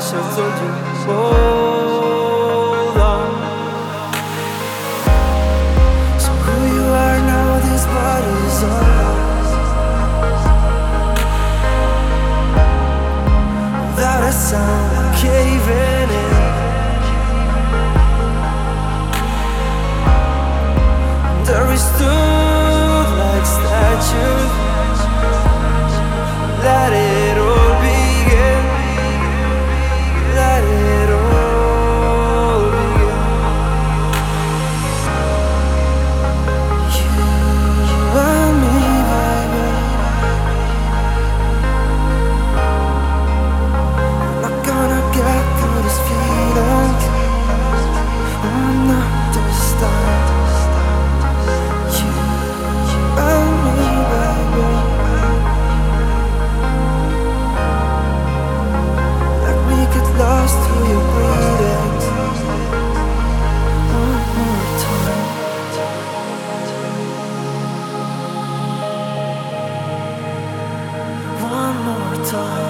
想走进梦。Time.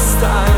style.